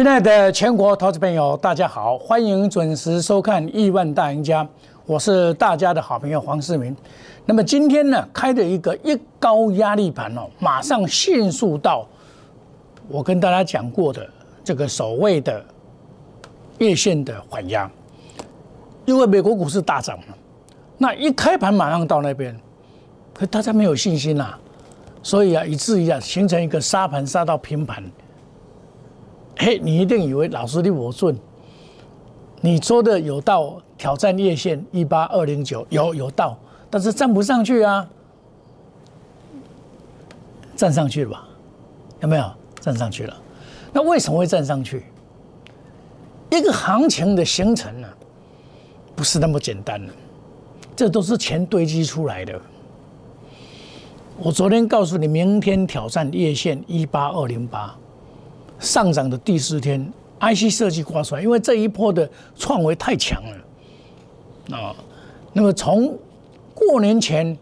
亲爱的全国投资朋友，大家好，欢迎准时收看《亿万大赢家》，我是大家的好朋友黄世明。那么今天呢，开的一个一高压力盘哦，马上迅速到我跟大家讲过的这个所谓的月线的缓压，因为美国股市大涨了，那一开盘马上到那边，可大家没有信心啦，所以啊，以至于啊，形成一个杀盘杀到平盘。嘿，你一定以为老师的我顺，你说的有到挑战月线一八二零九，有有到，但是站不上去啊，站上去了吧？有没有站上去了？那为什么会站上去？一个行情的形成呢，不是那么简单的，这都是钱堆积出来的。我昨天告诉你，明天挑战月线一八二零八。上涨的第四天，IC 设计挂出来，因为这一波的创维太强了啊。那么从过年前，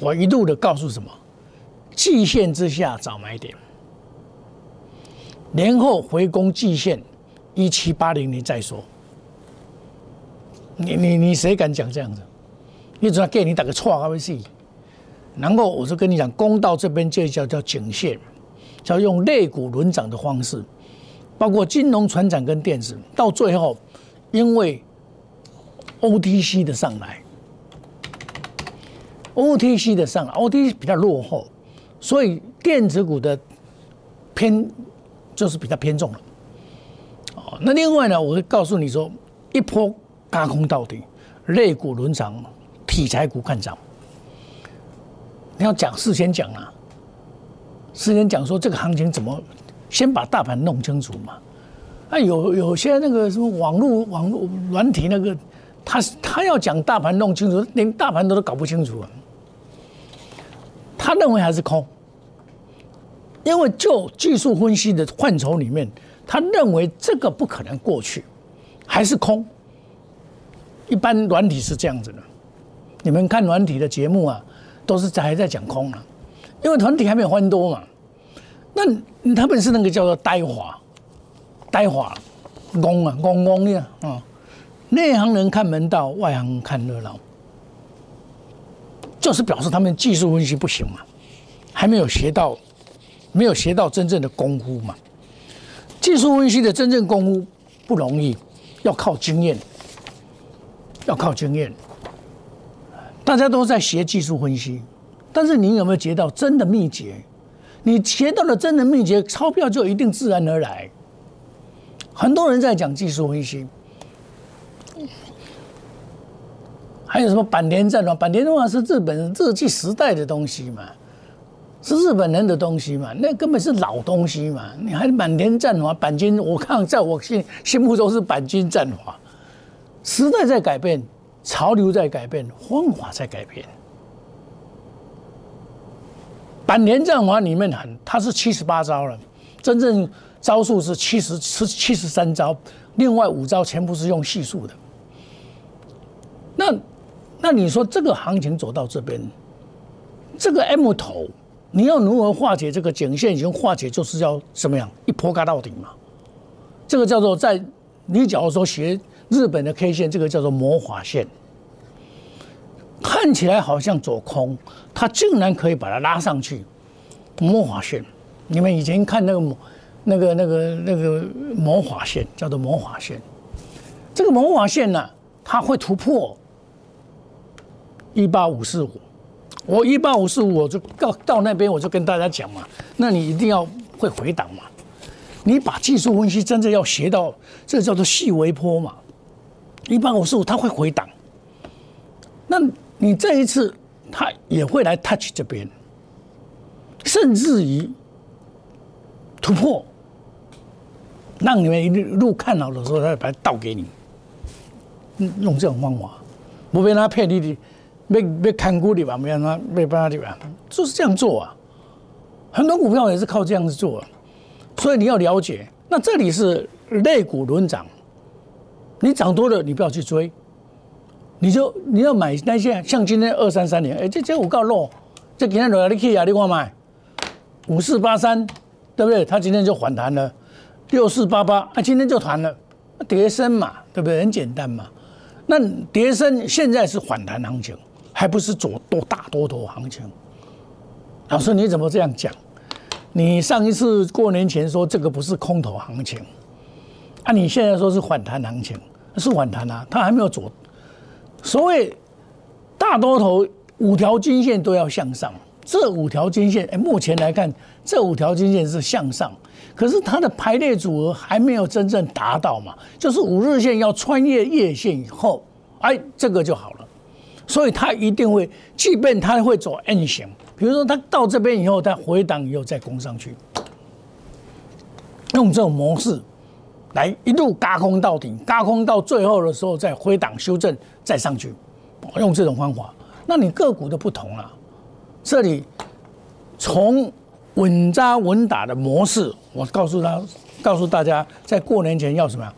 我一度的告诉什么？季线之下找买点，年后回攻季线一七八零，年再说。你你你谁敢讲这样子？你只要给你打个错啊，微信。然后我就跟你讲，攻到这边这叫叫颈线。要用肋骨轮涨的方式，包括金融、船长跟电子，到最后，因为 OTC 的上来，OTC 的上来，OTC 比较落后，所以电子股的偏就是比较偏重了。哦，那另外呢，我会告诉你说，一波嘎空到底，肋骨轮涨，题材股看涨。你要讲事先讲啊。之前讲说这个行情怎么先把大盘弄清楚嘛？啊，有有些那个什么网络网络软体那个，他他要讲大盘弄清楚，连大盘都都搞不清楚啊。他认为还是空，因为就技术分析的范畴里面，他认为这个不可能过去，还是空。一般软体是这样子的，你们看软体的节目啊，都是还在讲空啊。因为团体还没有翻多嘛，那他们是那个叫做呆滑，呆滑，懵啊懵懵呀啊，内行人看门道，外行人看热闹，就是表示他们技术分析不行嘛，还没有学到，没有学到真正的功夫嘛。技术分析的真正功夫不容易，要靠经验，要靠经验。大家都在学技术分析。但是你有没有学到真的秘诀？你学到了真的秘诀，钞票就一定自然而来。很多人在讲技术分析，还有什么板田战法？板田战法是日本日记时代的东西嘛，是日本人的东西嘛？那根本是老东西嘛！你还板田战法、板金？我看在我心心目中是板金战法。时代在改变，潮流在改变，方法在改变。板连战法里面很，它是七十八招了，真正招数是七十七七十三招，另外五招全部是用系数的。那那你说这个行情走到这边，这个 M 头，你要如何化解这个颈线？已经化解就是要什么样？一波嘎到底嘛。这个叫做在你假如说学日本的 K 线，这个叫做魔法线。看起来好像走空，它竟然可以把它拉上去，魔法线。你们以前看那个魔、那个、那个、那个魔法线，叫做魔法线。这个魔法线呢，它会突破一八五四五。我一八五四五，我就到到那边，我就跟大家讲嘛，那你一定要会回档嘛。你把技术分析真正要学到，这叫做细微波嘛。一八五四五，它会回档。那你这一次，他也会来 touch 这边，甚至于突破，让你们一路看好的时候，他把它倒给你，用这种方法，不被他骗你的，被被看股的吧？没让他没办法的吧？就是这样做啊，很多股票也是靠这样子做，啊所以你要了解，那这里是肋骨轮涨，你涨多了，你不要去追。你就你要买那些像今天二三三年，哎，这这我告落，这今天落来你去啊，你看买五四八三，对不对？它今天就反弹了，六四八八啊，今天就弹了，叠升嘛，对不对？很简单嘛。那叠升现在是反弹行情，还不是左多大多头行情。老师你怎么这样讲？你上一次过年前说这个不是空头行情，啊，你现在说是反弹行情，是反弹啊，它还没有左。所谓大多头五条均线都要向上，这五条均线，哎，目前来看，这五条均线是向上。可是它的排列组合还没有真正达到嘛？就是五日线要穿越月线以后，哎，这个就好了。所以它一定会，即便它会走 N 型，比如说它到这边以后，它回档以后再攻上去，用这种模式来一路嘎空到顶，嘎空到最后的时候再回档修正再上去，用这种方法，那你个股的不同了。这里从。稳扎稳打的模式，我告诉他，告诉大家，在过年前要什么呀？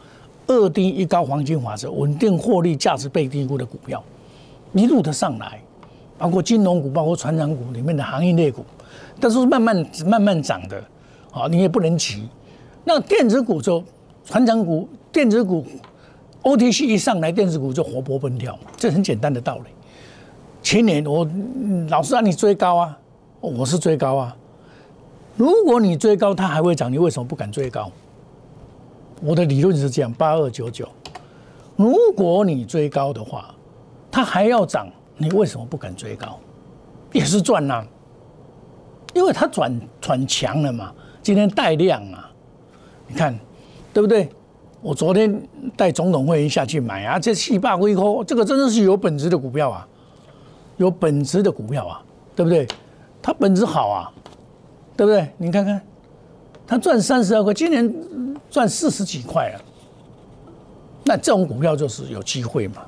二低一高黄金法则，稳定获利，价值被低估的股票，一路的上来，包括金融股，包括船长股里面的行业类股，但是慢慢慢慢涨的，啊，你也不能急。那电子股就船长股，电子股 OTC 一上来，电子股就活泼奔跳，这很简单的道理。前年我老是让你追高啊，我是追高啊。如果你追高，它还会涨，你为什么不敢追高？我的理论是这样：八二九九。如果你追高的话，它还要涨，你为什么不敢追高？也是赚呐，因为它转转强了嘛。今天带量啊，你看对不对？我昨天带总统会议下去买啊，这七八微科，这个真的是有本质的股票啊，有本质的股票啊，对不对？它本质好啊。对不对？你看看，它赚三十二块，今年赚四十几块啊。那这种股票就是有机会嘛？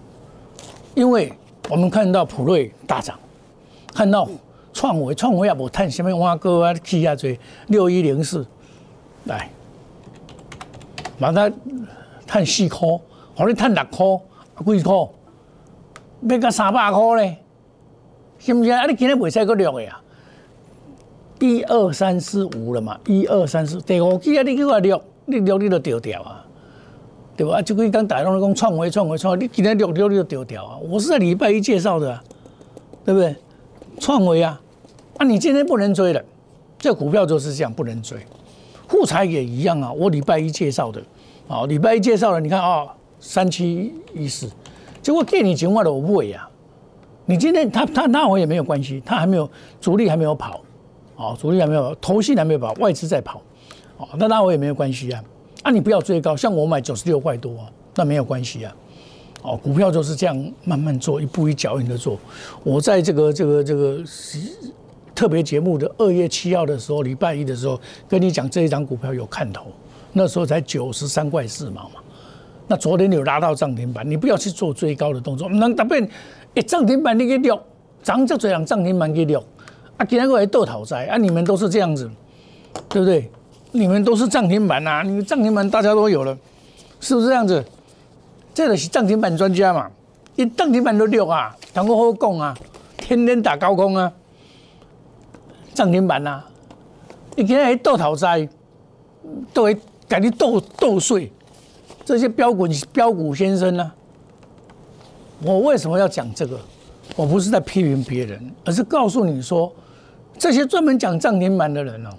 因为我们看到普瑞大涨，看到创维，创维也无探什么挖哥啊，起下追六一零四，来，把它探四块，或者探六块，几块？要到三百块咧，是不是啊？你今日袂使个量的呀？一二三四五了嘛？一二三四，第五季啊！你叫我录，你录你都掉掉啊，对吧？啊，就可以讲大龙讲创维创维创维，你今天录录你都掉掉啊！我是在礼拜一介绍的，对不对？创维啊，啊，你今天不能追了，这股票就是这样不能追。富彩也一样啊，我礼拜一介绍的，啊，礼拜一介绍了，你看啊，三七一四，结果给你情况的我不会啊。你今天他他那我也没有关系，他还没有主力还没有跑。哦，主力还没有，投信还没有跑，外资在跑，哦，那那我也没有关系啊，啊，你不要追高，像我买九十六块多，啊那没有关系啊，哦，股票就是这样慢慢做，一步一脚印的做。我在这个这个这个特别节目的二月七号的时候，礼拜一的时候跟你讲这一张股票有看头，那时候才九十三块四毛嘛，那昨天你有拉到涨停板，你不要去做追高的动作，能特别一涨停板你给掉，涨就这样涨停板给掉。啊，今天过来斗讨债啊！你们都是这样子，对不对？你们都是涨停板呐，你涨停板大家都有了，是不是这样子？这个是涨停板专家嘛？一涨停板都六啊，谈过好讲啊，天天打高空啊，涨停板呐！你今天来斗讨债，都会给你斗斗碎这些标股标股先生呢？我为什么要讲这个？我不是在批评别人，而是告诉你说。这些专门讲涨停板的人哦，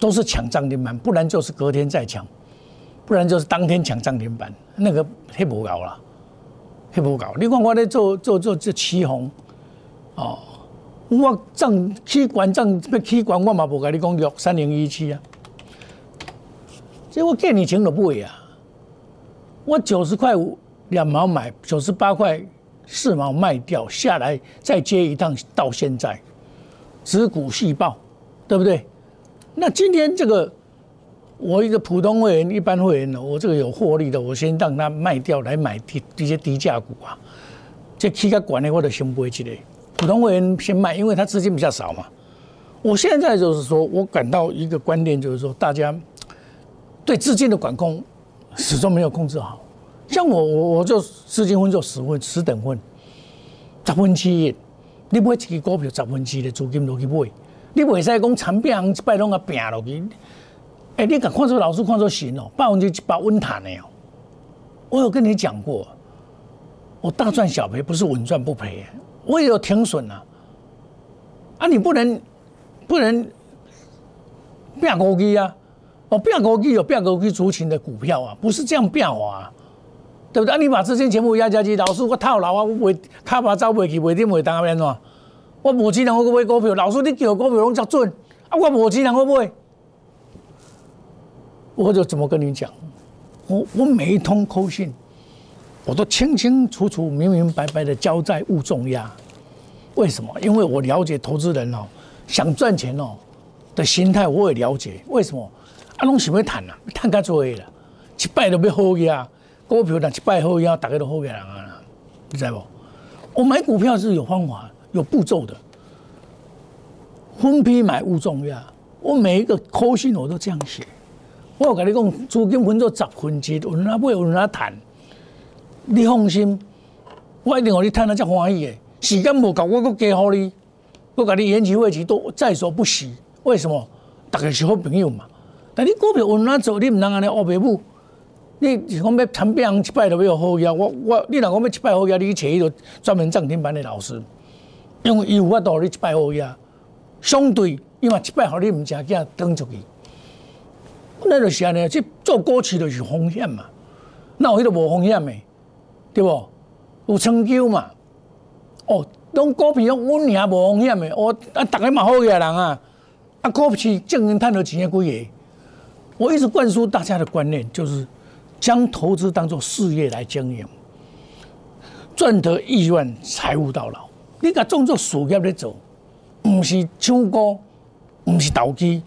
都是抢涨停板，不然就是隔天再抢，不然就是当天抢涨停板，那个太不搞了，太不搞。你看我在做做做这起红，哦，我涨起管涨要起管，我嘛不跟你讲六三零一七啊，这我给你钱都不会啊，我九十块五两毛买，九十八块四毛卖掉下来，再接一趟到现在。子股细报，对不对？那今天这个，我一个普通会员、一般会员呢，我这个有获利的，我先让他卖掉来买低一些低价股啊。这起个管的我的先不会去的，普通会员先卖，因为他资金比较少嘛。我现在就是说我感到一个观念，就是说大家对资金的管控始终没有控制好。像我，我我就资金分做十分十等份，十分之一。你买一支股票十分之一的资金落去买，你袂使讲长变一摆拢啊拼落去。哎，你敢看出老师看出行哦，百分之一百稳赚的哦。我有跟你讲过，我大赚小赔不是稳赚不赔，我也有停损啊。啊，你不能不能变高基啊！哦，变高基有变高基族群的股票啊，不是这样变化，啊对不对？啊，你把资金全部压下去，老师我套牢啊，我袂卡巴走袂去，袂点袂当安怎？我无钱人我去买股票，老师你叫股票拢遮准，啊，我无钱人我买，我就怎么跟你讲？我我每一通口信，我都清清楚楚、明明白白的交在勿重压。为什么？因为我了解投资人哦，想赚钱哦的心态，我也了解。为什么？啊，拢想要谈啊，谈较多啦，一摆都要好呀。股票但一摆好呀，大家都好个人啊，你知不？我买股票是有方法、有步骤的，分批买勿重压。我每一个扣信我都这样写。我跟你讲，资金分做十分之，有哪买有哪谈。你放心，我一定让你谈得才欢喜的。时间无够，我搁加好你，我甲你延期会期都在所不惜。为什么？大家是好朋友嘛。但你股票有哪做，你唔能安尼恶白母。你是讲要参变一摆都要好呀？我我，你若讲要一摆好呀，你去找一个专门涨停板的老师，因为伊有法度你一摆好呀。相对，因为一摆好你唔正惊登出去。那就是安尼，即做股市就是风险嘛。那有迄个无风险的，对不？有成就嘛？哦，拢股票阮尔无风险的，我啊，逐个嘛好个人啊，啊，股市正经赚到钱的几个？我一直灌输大家的观念，就是将投资当做事业来经营，赚得亿万，财务到老。你甲当做事业咧做，毋是唱歌，毋是投机。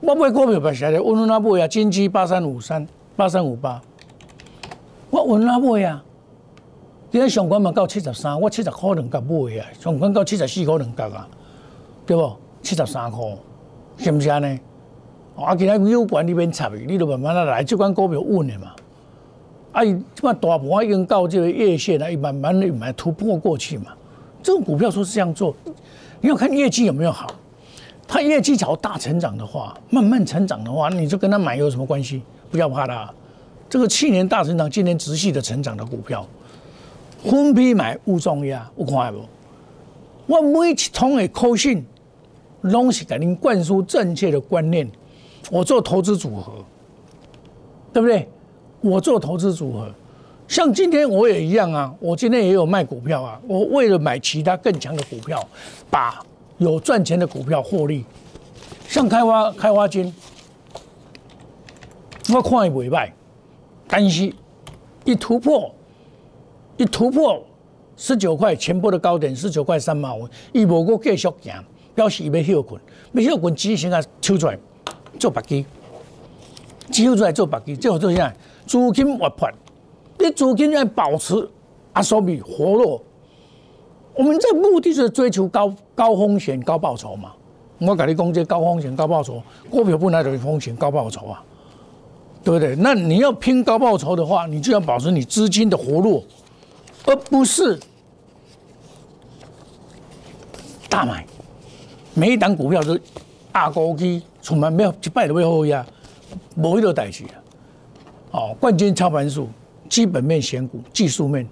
我买股票白写咧，稳稳那买啊，金基八三五三八三五八，我稳那买啊。今日上关嘛到七十三，我七十块两角买啊，上关到七十四块两角啊，对不？七十三块，是不是安尼？啊，今日有管你免插，你都慢慢来，这款股票稳的嘛。啊，伊即款大盘已经到这个月线啊，伊慢慢的慢突破过去嘛。这种股票说是这样做，你要看业绩有没有好。它业绩朝大成长的话，慢慢成长的话，你就跟他买有什么关系？不要怕它。这个去年大成长，今年直系的成长的股票，分批买勿重压，有看不？我每一通的口信，拢是给您灌输正确的观念。我做投资组合，对不对？我做投资组合，像今天我也一样啊。我今天也有卖股票啊。我为了买其他更强的股票，把。有赚钱的股票获利，像开发开发金，我看伊袂歹，但是一突破，一突破十九块前波的高点十九块三毛五，伊无过继续行，表示伊要休困，要休困只先啊抽出来做白机，抽出来做白机，最后做啥？资金活泼，你资金要保持阿所比活络。我们这目的是追求高高风险高报酬嘛？我跟你讲，这高风险高报酬，股票本来就是风险高报酬啊，对不对？那你要拼高报酬的话，你就要保持你资金的活络，而不是大买。每一档股票都压高基，从来没有一摆都要好呀，无一个代志啊。哦，冠军操盘术，基本面选股，技术面。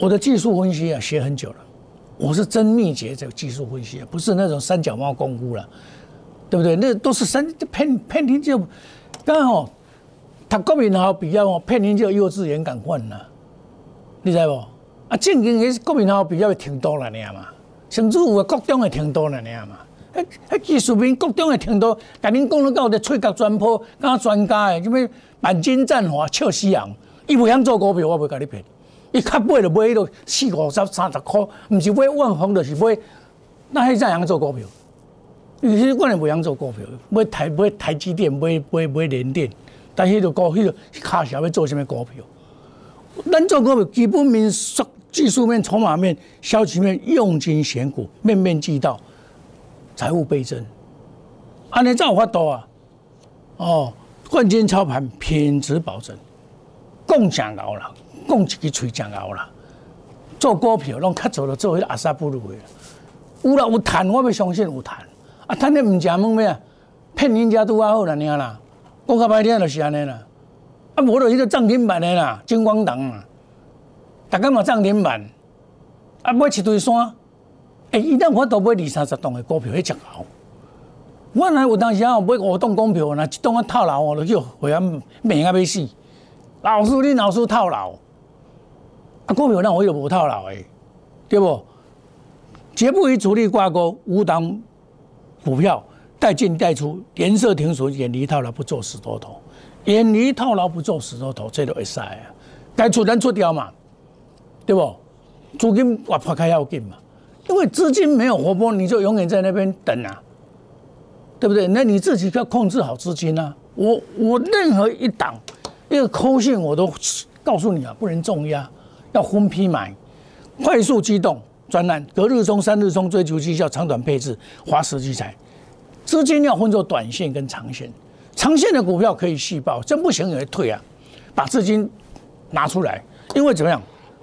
我的技术分析啊，学很久了。我是真秘诀这个技术分析，啊不是那种三脚猫功夫了，对不对？那都是三骗骗您就刚好，他国民好比较哦，骗您就幼稚园敢换了，你知无？啊，正经的国民好比较挺多了，你嘛？甚至有国中的挺多了，你嘛？迄迄技术面国中的挺多，甲恁讲了到的吹角专坡，甲专家诶，什么满金战华、俏死人，伊不想做股票，我不甲你骗。伊较买就买到四五十、三十块，毋是买万丰，就是买那迄怎样做股票？其实我也袂晓做股票，买台买台积电，买买买联电，但迄个股迄个卡小要做什么股票？咱做股票基本面、技术面、筹码面、消息面，用金选股，面面俱到，财务倍增。安尼才有法度啊！哦，冠军操盘，品质保证，共享高了。讲一支嘴真拗啦，做股票拢较早就做迄阿萨布鲁的，有啦有赚，我要相信有赚。啊，赚的毋食问咩啊？骗人家都还好啦，尔啦，讲较歹听就是安尼啦。啊，无就迄个涨停板的啦，金光党啊，大家嘛涨停板，啊买一堆山，哎，一旦我都买二三十栋的股票，迄只好。我那有当时啊买五栋股票，那一栋啊套牢，我就叫会员骂啊要死。老师，你老师套牢，啊股票那我又无套牢诶，对不？绝不与主力挂钩，无当股票带进带出，颜色停损，远离套牢，不做死多头。远离套牢，不做死多头，这都会使啊！该出咱出掉嘛，对不？资金我破开要紧嘛，因为资金没有活泼，你就永远在那边等啊，对不对？那你自己要控制好资金啊！我我任何一档一个扣线我都告诉你啊，不能重压，要分批买，快速机动专栏，隔日冲、三日冲，追求绩效，长短配置，花时聚财，资金要分作短线跟长线。长线的股票可以续报，真不行也退啊！把资金拿出来，因为怎么样？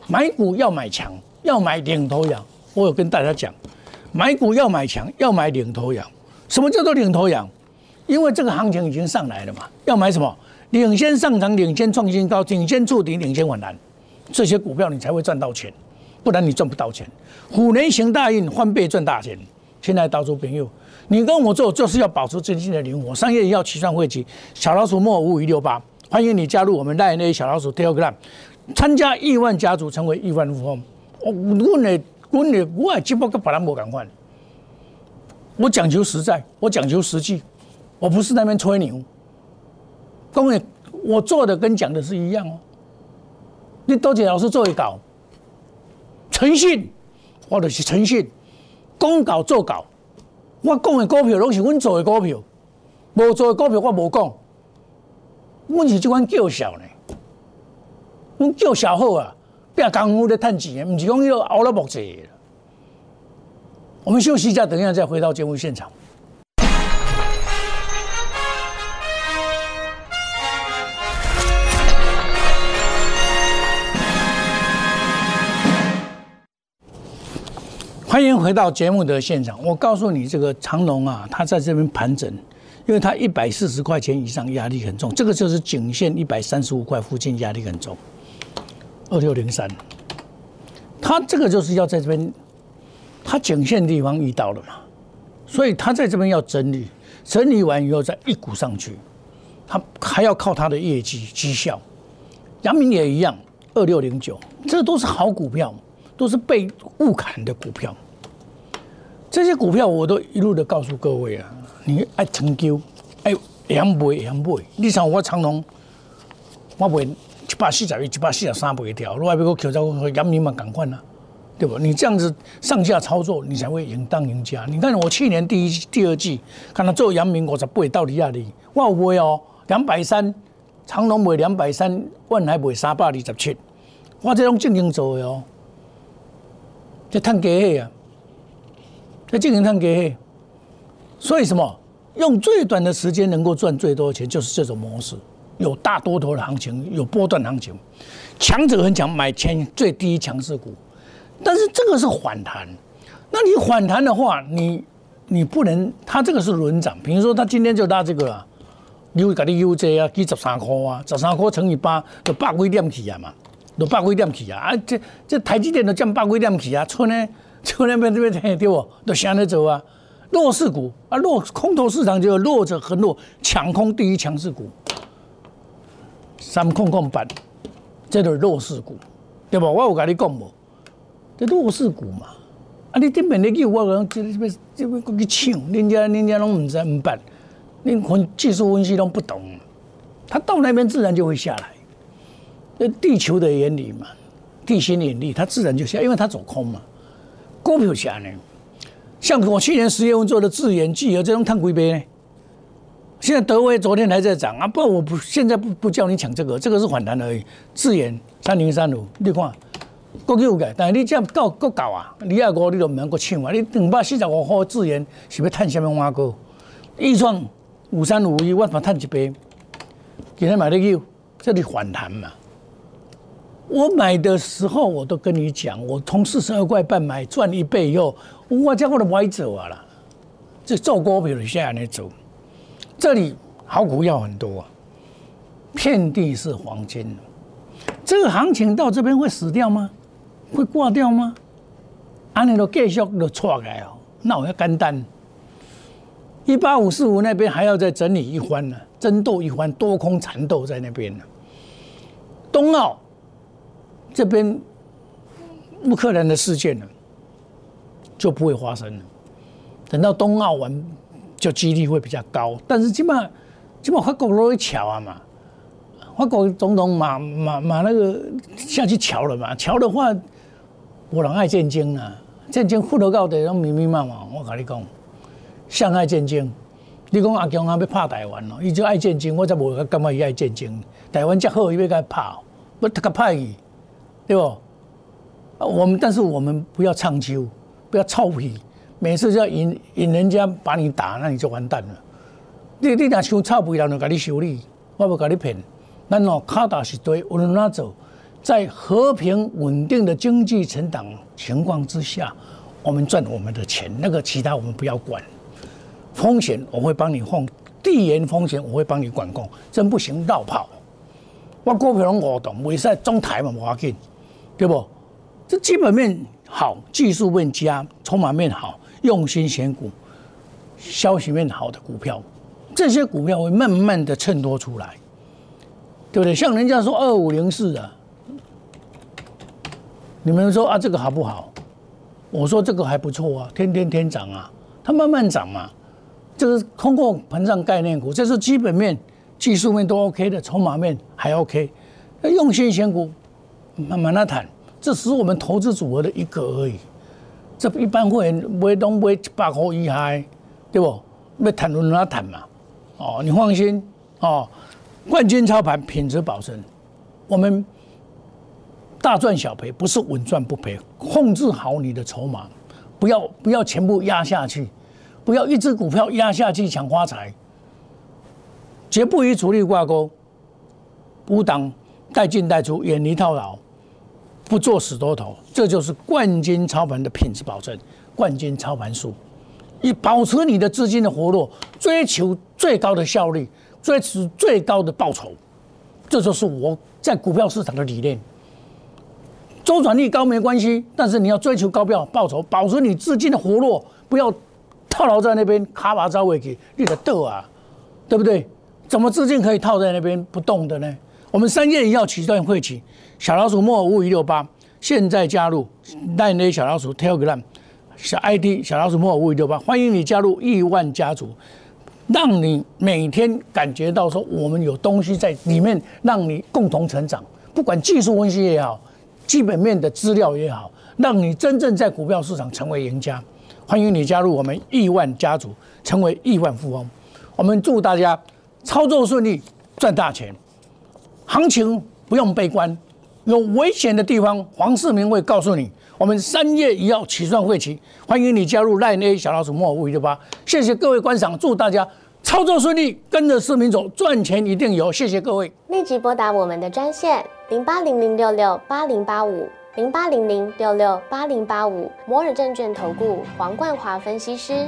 买股要买强，要买领头羊。我有跟大家讲，买股要买强，要买领头羊。什么叫做领头羊？因为这个行情已经上来了嘛，要买什么？领先上涨、领先创新高、领先触底、领先反弹，这些股票你才会赚到钱，不然你赚不到钱。虎年行大运，翻倍赚大钱。现在到处朋友。你跟我做就是要保持资金的灵活，商业要齐算汇集，小老鼠莫五五一六八，欢迎你加入我们赖内小老鼠 Telegram，参加亿万家族，成为亿万富翁。我我的我的我只不过把他莫赶快，我讲究实在，我讲究实际，我不是那边吹牛。各位，我做的跟讲的是一样哦。你多姐老师做一稿，诚信，或者是诚信，公稿做稿。我讲的股票拢是阮做的股票，无做的股票我无讲。阮是即款叫嚣呢，阮叫嚣好啊，拼功夫咧趁钱，毋是讲要熬了木济。我们休息一下，等一下再回到节目现场。欢迎回到节目的现场。我告诉你，这个长龙啊，它在这边盘整，因为它一百四十块钱以上压力很重，这个就是颈线一百三十五块附近压力很重。二六零三，它这个就是要在这边，它颈线地方遇到了嘛，所以它在这边要整理，整理完以后再一股上去，它还要靠它的业绩绩效。阳明也一样，二六零九，这都是好股票。都是被误砍的股票，这些股票我都一路的告诉各位啊，你爱成就，爱两买两买，你像我长隆，我买一百四十一、一百四十三买一条，如果要我求在阳明嘛，赶快啦，对不？你这样子上下操作，你才会赢当赢家。你看我去年第一、第二季，看他做阳明我才不会到底压力，我有买哦，两百三，长隆买两百三，万海买三百二十七，我这种正经做的哦。就探给黑啊，在进行探给黑，所以什么用最短的时间能够赚最多的钱，就是这种模式。有大多头的行情，有波段行情，强者很强，买前最低强势股。但是这个是反弹，那你反弹的话，你你不能，它这个是轮涨。比如说，它今天就拉这个了，你给你 UJ 啊，几十三块啊，十三块乘以八，就百几点起啊嘛。都百几点去啊！啊，这这台积电都降百几点去啊！村呢，村那边这边对不？都想着走啊！弱势股啊，弱空头市场就弱者很弱，抢空第一强势股，三控控板，这都是弱势股，对吧？我有跟你讲无？这弱势股嘛，啊，你这边的叫我讲，这边这边过去抢，人家人家拢唔知唔办，你分技术分析都不懂，他到那边自然就会下来。那地球的原理嘛，地心引力，它自然就下，因为它走空嘛。股票下呢，像我去年十月份做的智源、聚合这种碳硅杯呢，现在德威昨天还在涨啊，不，我不现在不不叫你抢这个，这个是反弹而已。智源三零三五，你看，国有嘅，但是你这样搞够搞啊，二二五你都唔能够抢啊，你两百四十五号智源是要探什么挖高？易创五三五一，我把探一杯，今天买的有，这里反弹嘛。我买的时候，我都跟你讲，我从四十二块半买赚一倍以后，我将我的歪走啊了。这做股票的下来走，这里好股票很多啊，遍地是黄金。这个行情到这边会死掉吗？会挂掉吗？安尼都继续都错开哦，那我要干单。一八五四五那边还要再整理一番呢，争斗一番，多空缠斗在那边呢。冬奥这边乌克兰的事件呢，就不会发生了。等到冬奥完，就几率会比较高。但是起码起码法国都会巧啊嘛，法国总统马马马那个下去瞧了嘛，瞧的话，我人爱见经啊，见经富得高的拢密密麻麻，我跟你讲。相爱见经，你讲阿强啊要拍台湾咯，伊就爱战争，我才无感觉伊爱战争。台湾这好，伊要甲拍，不他个拍伊，对不？啊我们但是我们不要唱秋，不要臭屁，每次就要引引人家把你打，那你就完蛋了。你你若想臭屁，人就给你修理，我不给你骗。咱哦，卡达是对，无论哪走，在和平稳定的经济成长情况之下，我们赚我们的钱，那个其他我们不要管。风险我会帮你放，地缘风险我会帮你管控，真不行绕跑。我股票拢活动，为使中台嘛无要紧，对不？这基本面好，技术面佳，筹码面好，用心选股，消息面好的股票，这些股票会慢慢的衬托出来，对不对？像人家说二五零四啊，你们说啊这个好不好？我说这个还不错啊，天天天涨啊，它慢慢涨嘛。这是通过膨胀概念股，这是基本面、技术面都 OK 的，筹码面还 OK。那用心选股，慢慢来谈，这只是我们投资组合的一个而已。这一般会员买东买一百块以下，对不？要谈论哪谈嘛？哦，你放心哦，冠军操盘，品质保证。我们大赚小赔，不是稳赚不赔，控制好你的筹码，不要不要全部压下去。不要一只股票压下去抢发财，绝不与主力挂钩，无挡带进带出，远离套牢，不做死多头，这就是冠军操盘的品质保证。冠军操盘术，以保持你的资金的活络，追求最高的效率，追求最高的报酬，这就是我在股票市场的理念。周转率高没关系，但是你要追求高票报酬，保持你资金的活络，不要。套牢在那边，卡把招尾给，你的豆啊，对不对？怎么资金可以套在那边不动的呢？我们三月一号起段会起，小老鼠莫五一六八，现在加入奈内小老鼠 Telegram 小 ID 小老鼠莫五一六八，欢迎你加入亿万家族，让你每天感觉到说我们有东西在里面，让你共同成长。不管技术分析也好，基本面的资料也好，让你真正在股票市场成为赢家。欢迎你加入我们亿万家族，成为亿万富翁。我们祝大家操作顺利，赚大钱。行情不用悲观，有危险的地方，黄世明会告诉你。我们三月一号起算会期，欢迎你加入赖 A 小老鼠莫五一六八。谢谢各位观赏，祝大家操作顺利，跟着市民走，赚钱一定有。谢谢各位。立即拨打我们的专线零八零零六六八零八五。零八零零六六八零八五摩尔证券投顾黄冠华分析师，